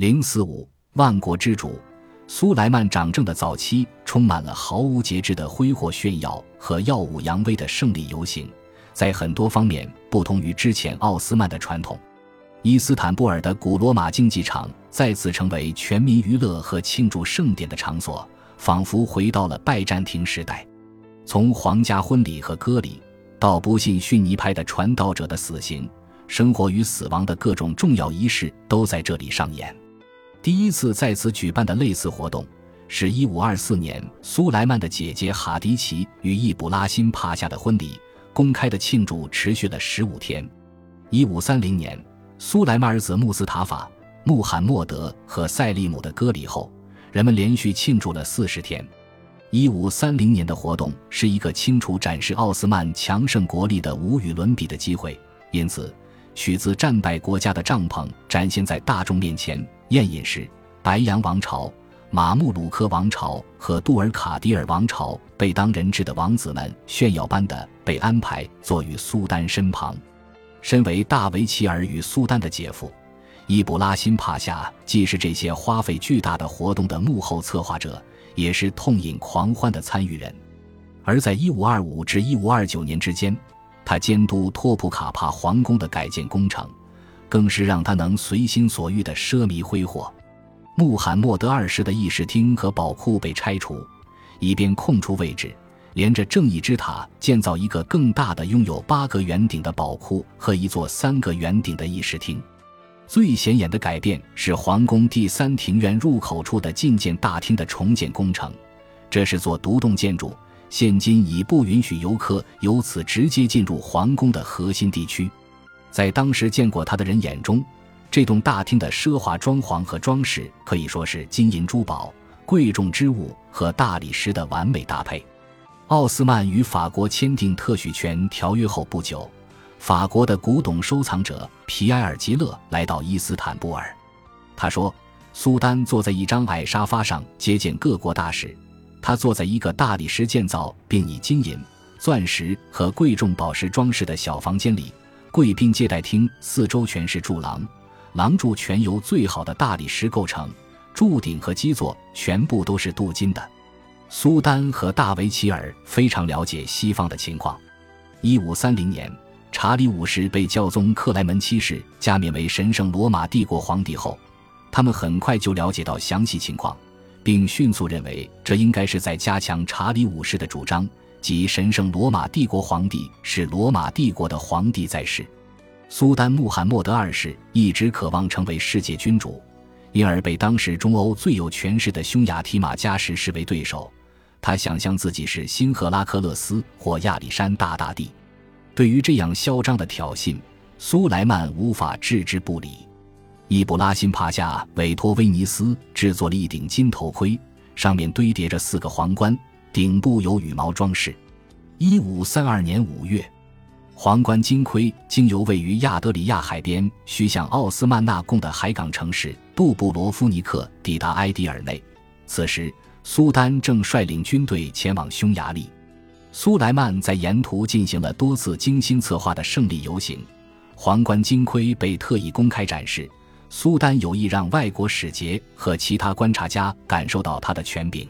零四五万国之主苏莱曼掌政的早期，充满了毫无节制的挥霍炫耀和耀武扬威的胜利游行，在很多方面不同于之前奥斯曼的传统。伊斯坦布尔的古罗马竞技场再次成为全民娱乐和庆祝盛典的场所，仿佛回到了拜占庭时代。从皇家婚礼和歌礼，到不信逊尼派的传道者的死刑，生活与死亡的各种重要仪式都在这里上演。第一次在此举办的类似活动，是一五二四年苏莱曼的姐姐哈迪奇与易卜拉欣帕夏的婚礼，公开的庆祝持续了十五天。一五三零年。苏莱曼儿子穆斯塔法、穆罕默德和赛利姆的割礼后，人们连续庆祝了四十天。一五三零年的活动是一个清楚展示奥斯曼强盛国力的无与伦比的机会，因此，取自战败国家的帐篷展现在大众面前。宴饮时，白羊王朝、马穆鲁克王朝和杜尔卡迪尔王朝被当人质的王子们炫耀般的被安排坐于苏丹身旁。身为大维齐尔与苏丹的姐夫，伊卜拉辛帕夏既是这些花费巨大的活动的幕后策划者，也是痛饮狂欢的参与人。而在1525至1529年之间，他监督托普卡帕皇宫的改建工程，更是让他能随心所欲的奢靡挥霍。穆罕默德二世的议事厅和宝库被拆除，以便空出位置。连着正义之塔建造一个更大的、拥有八个圆顶的宝库和一座三个圆顶的议事厅。最显眼的改变是皇宫第三庭院入口处的觐见大厅的重建工程。这是座独栋建筑，现今已不允许游客由此直接进入皇宫的核心地区。在当时见过他的人眼中，这栋大厅的奢华装潢和装饰可以说是金银珠宝、贵重之物和大理石的完美搭配。奥斯曼与法国签订特许权条约后不久，法国的古董收藏者皮埃尔吉勒来到伊斯坦布尔。他说：“苏丹坐在一张矮沙发上接见各国大使，他坐在一个大理石建造并以金银、钻石和贵重宝石装饰的小房间里。贵宾接待厅四周全是柱廊，廊柱全由最好的大理石构成，柱顶和基座全部都是镀金的。”苏丹和大维齐尔非常了解西方的情况。一五三零年，查理五世被教宗克莱门七世加冕为神圣罗马帝国皇帝后，他们很快就了解到详细情况，并迅速认为这应该是在加强查理五世的主张，即神圣罗马帝国皇帝是罗马帝国的皇帝在世。苏丹穆罕默德二世一直渴望成为世界君主，因而被当时中欧最有权势的匈牙提马加什视为对手。他想象自己是新赫拉克勒斯或亚历山大大帝。对于这样嚣张的挑衅，苏莱曼无法置之不理。伊布拉辛帕夏委托威尼斯制作了一顶金头盔，上面堆叠着四个皇冠，顶部有羽毛装饰。一五三二年五月，皇冠金盔经由位于亚德里亚海边、需向奥斯曼纳贡的海港城市杜布罗夫尼克抵达埃迪尔内。此时。苏丹正率领军队前往匈牙利，苏莱曼在沿途进行了多次精心策划的胜利游行。皇冠金盔被特意公开展示，苏丹有意让外国使节和其他观察家感受到他的权柄。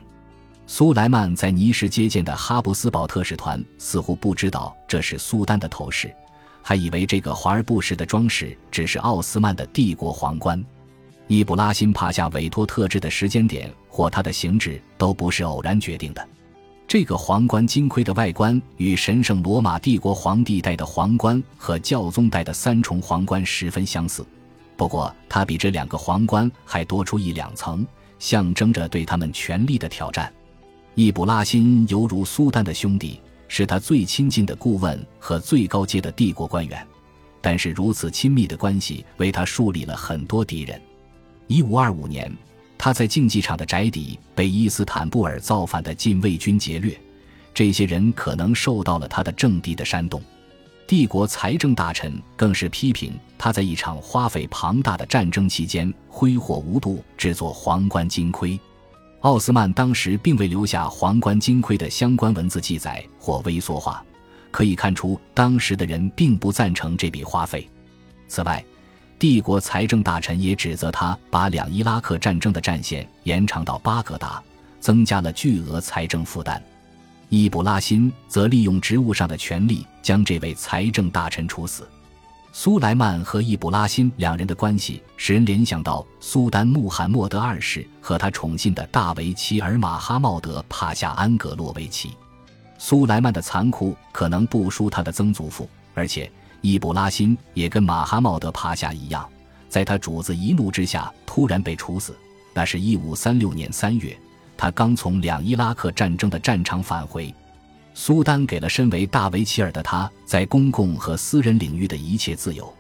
苏莱曼在尼什接见的哈布斯堡特使团似乎不知道这是苏丹的头饰，还以为这个华而不实的装饰只是奥斯曼的帝国皇冠。伊布拉辛帕夏委托特制的时间点或它的形制都不是偶然决定的。这个皇冠金盔的外观与神圣罗马帝国皇帝戴的皇冠和教宗戴的三重皇冠十分相似，不过它比这两个皇冠还多出一两层，象征着对他们权力的挑战。易卜拉欣犹如苏丹的兄弟，是他最亲近的顾问和最高阶的帝国官员，但是如此亲密的关系为他树立了很多敌人。一五二五年，他在竞技场的宅邸被伊斯坦布尔造反的禁卫军劫掠，这些人可能受到了他的政敌的煽动。帝国财政大臣更是批评他在一场花费庞大的战争期间挥霍无度，制作皇冠金盔。奥斯曼当时并未留下皇冠金盔的相关文字记载或微缩化，可以看出当时的人并不赞成这笔花费。此外，帝国财政大臣也指责他把两伊拉克战争的战线延长到巴格达，增加了巨额财政负担。伊卜拉欣则利用职务上的权力将这位财政大臣处死。苏莱曼和易卜拉欣两人的关系使人联想到苏丹穆罕默德二世和他宠信的大维齐尔马哈茂德帕夏安格洛维奇。苏莱曼的残酷可能不输他的曾祖父，而且易卜拉欣也跟马哈茂德帕夏一样，在他主子一怒之下突然被处死。那是一五三六年三月。他刚从两伊拉克战争的战场返回，苏丹给了身为大维齐尔的他在公共和私人领域的一切自由，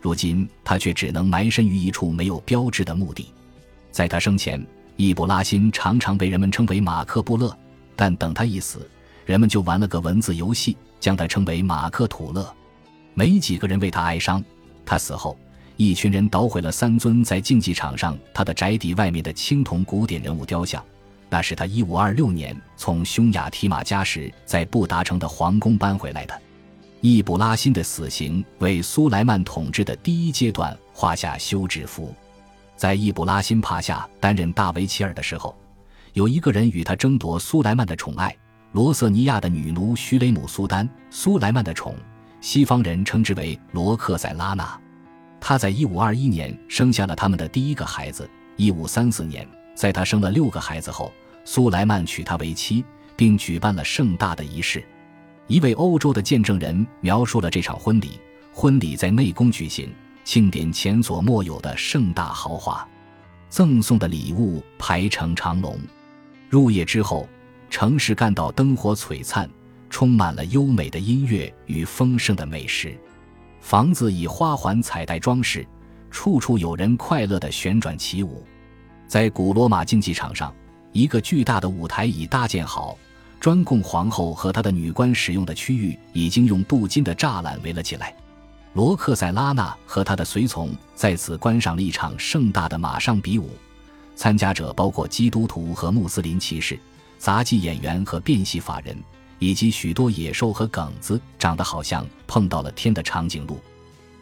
如今他却只能埋身于一处没有标志的墓地。在他生前，易卜拉欣常常被人们称为马克布勒，但等他一死，人们就玩了个文字游戏，将他称为马克土勒。没几个人为他哀伤。他死后，一群人捣毁了三尊在竞技场上他的宅邸外面的青铜古典人物雕像。那是他一五二六年从匈牙提马加什在布达城的皇宫搬回来的。易卜拉欣的死刑为苏莱曼统治的第一阶段画下休止符。在易卜拉欣帕夏担任大维齐尔的时候，有一个人与他争夺苏莱曼的宠爱——罗瑟尼亚的女奴徐雷姆苏丹。苏莱曼的宠，西方人称之为罗克塞拉娜。他在一五二一年生下了他们的第一个孩子。一五三四年。在他生了六个孩子后，苏莱曼娶她为妻，并举办了盛大的仪式。一位欧洲的见证人描述了这场婚礼：婚礼在内宫举行，庆典前所未有的盛大豪华，赠送的礼物排成长龙。入夜之后，城市干道灯火璀璨，充满了优美的音乐与丰盛的美食。房子以花环彩带装饰，处处有人快乐地旋转起舞。在古罗马竞技场上，一个巨大的舞台已搭建好，专供皇后和她的女官使用的区域已经用镀金的栅栏围了起来。罗克塞拉娜和他的随从在此观赏了一场盛大的马上比武，参加者包括基督徒和穆斯林骑士、杂技演员和变戏法人，以及许多野兽和梗子，长得好像碰到了天的长颈鹿。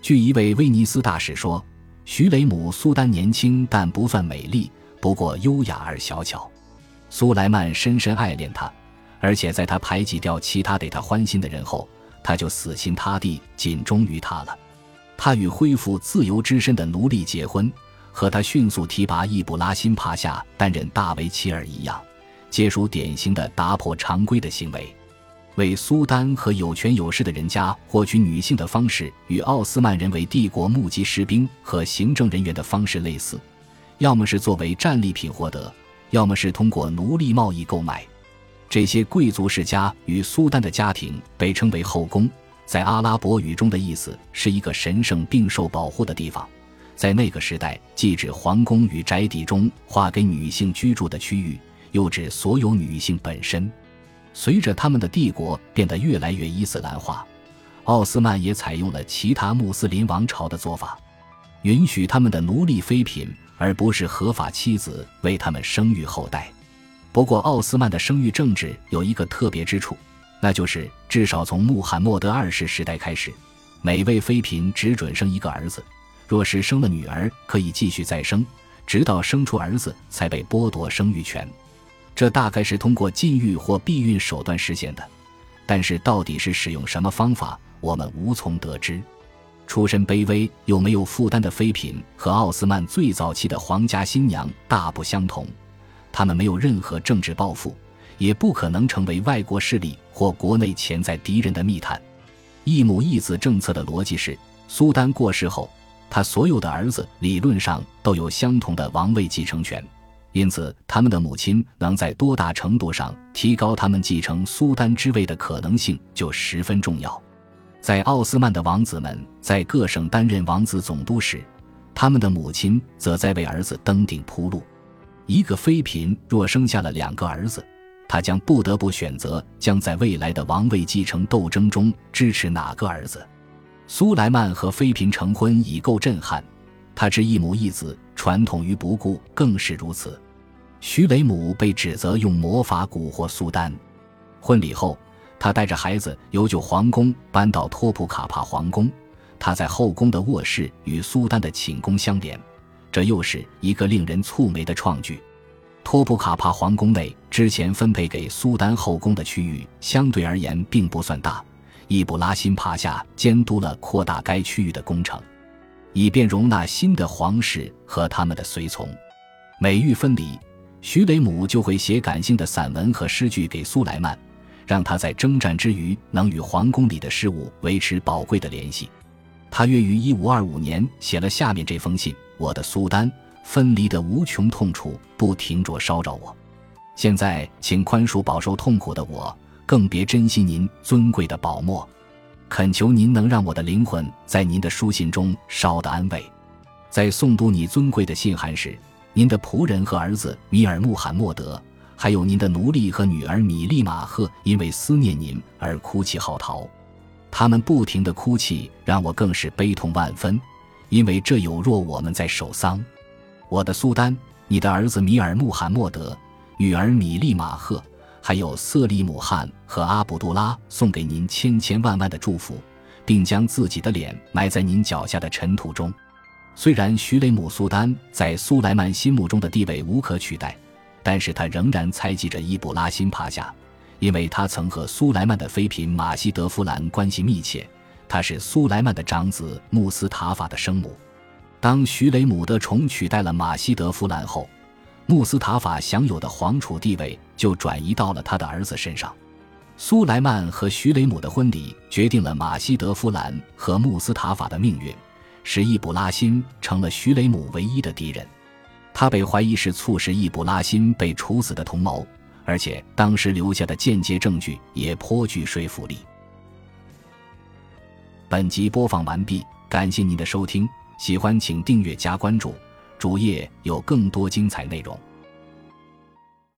据一位威尼斯大使说。徐雷姆苏丹年轻但不算美丽，不过优雅而小巧。苏莱曼深深爱恋她，而且在她排挤掉其他得他欢心的人后，他就死心塌地仅忠于她了。他与恢复自由之身的奴隶结婚，和他迅速提拔易卜拉欣帕夏担任大维齐尔一样，皆属典型的打破常规的行为。为苏丹和有权有势的人家获取女性的方式，与奥斯曼人为帝国募集士兵和行政人员的方式类似，要么是作为战利品获得，要么是通过奴隶贸易购买。这些贵族世家与苏丹的家庭被称为后宫，在阿拉伯语中的意思是一个神圣并受保护的地方。在那个时代，既指皇宫与宅邸中划给女性居住的区域，又指所有女性本身。随着他们的帝国变得越来越伊斯兰化，奥斯曼也采用了其他穆斯林王朝的做法，允许他们的奴隶妃嫔而不是合法妻子为他们生育后代。不过，奥斯曼的生育政治有一个特别之处，那就是至少从穆罕默德二世时代开始，每位妃嫔只准生一个儿子，若是生了女儿，可以继续再生，直到生出儿子才被剥夺生育权。这大概是通过禁欲或避孕手段实现的，但是到底是使用什么方法，我们无从得知。出身卑微又没有负担的妃嫔和奥斯曼最早期的皇家新娘大不相同，他们没有任何政治抱负，也不可能成为外国势力或国内潜在敌人的密探。一母一子政策的逻辑是：苏丹过世后，他所有的儿子理论上都有相同的王位继承权。因此，他们的母亲能在多大程度上提高他们继承苏丹之位的可能性就十分重要。在奥斯曼的王子们在各省担任王子总督时，他们的母亲则在为儿子登顶铺路。一个妃嫔若生下了两个儿子，她将不得不选择将在未来的王位继承斗争中支持哪个儿子。苏莱曼和妃嫔成婚已够震撼，他之一母一子，传统于不顾，更是如此。徐雷姆被指责用魔法蛊惑苏丹。婚礼后，他带着孩子由旧皇宫搬到托普卡帕皇宫，他在后宫的卧室与苏丹的寝宫相连，这又是一个令人蹙眉的创举。托普卡帕皇宫内之前分配给苏丹后宫的区域相对而言并不算大，易卜拉欣帕夏监督了扩大该区域的工程，以便容纳新的皇室和他们的随从。每遇分离，徐雷姆就会写感性的散文和诗句给苏莱曼，让他在征战之余能与皇宫里的事物维持宝贵的联系。他约于一五二五年写了下面这封信：“我的苏丹。”分离的无穷痛楚不停着烧着我，现在请宽恕饱受痛苦的我，更别珍惜您尊贵的宝墨，恳求您能让我的灵魂在您的书信中稍得安慰。在诵读你尊贵的信函时，您的仆人和儿子米尔穆罕默德，还有您的奴隶和女儿米利马赫，因为思念您而哭泣嚎啕，他们不停的哭泣让我更是悲痛万分，因为这有若我们在守丧。我的苏丹，你的儿子米尔穆罕默德，女儿米利马赫，还有瑟利姆汗和阿卜杜拉送给您千千万万的祝福，并将自己的脸埋在您脚下的尘土中。虽然徐雷姆苏丹在苏莱曼心目中的地位无可取代，但是他仍然猜忌着伊布拉辛帕夏，因为他曾和苏莱曼的妃嫔马西德夫兰关系密切，他是苏莱曼的长子穆斯塔法的生母。当徐雷姆的宠取代了马西德夫兰后，穆斯塔法享有的皇储地位就转移到了他的儿子身上。苏莱曼和徐雷姆的婚礼决定了马西德夫兰和穆斯塔法的命运，使易卜拉欣成了徐雷姆唯一的敌人。他被怀疑是促使易卜拉欣被处死的同谋，而且当时留下的间接证据也颇具说服力。本集播放完毕，感谢您的收听。喜欢请订阅加关注，主页有更多精彩内容。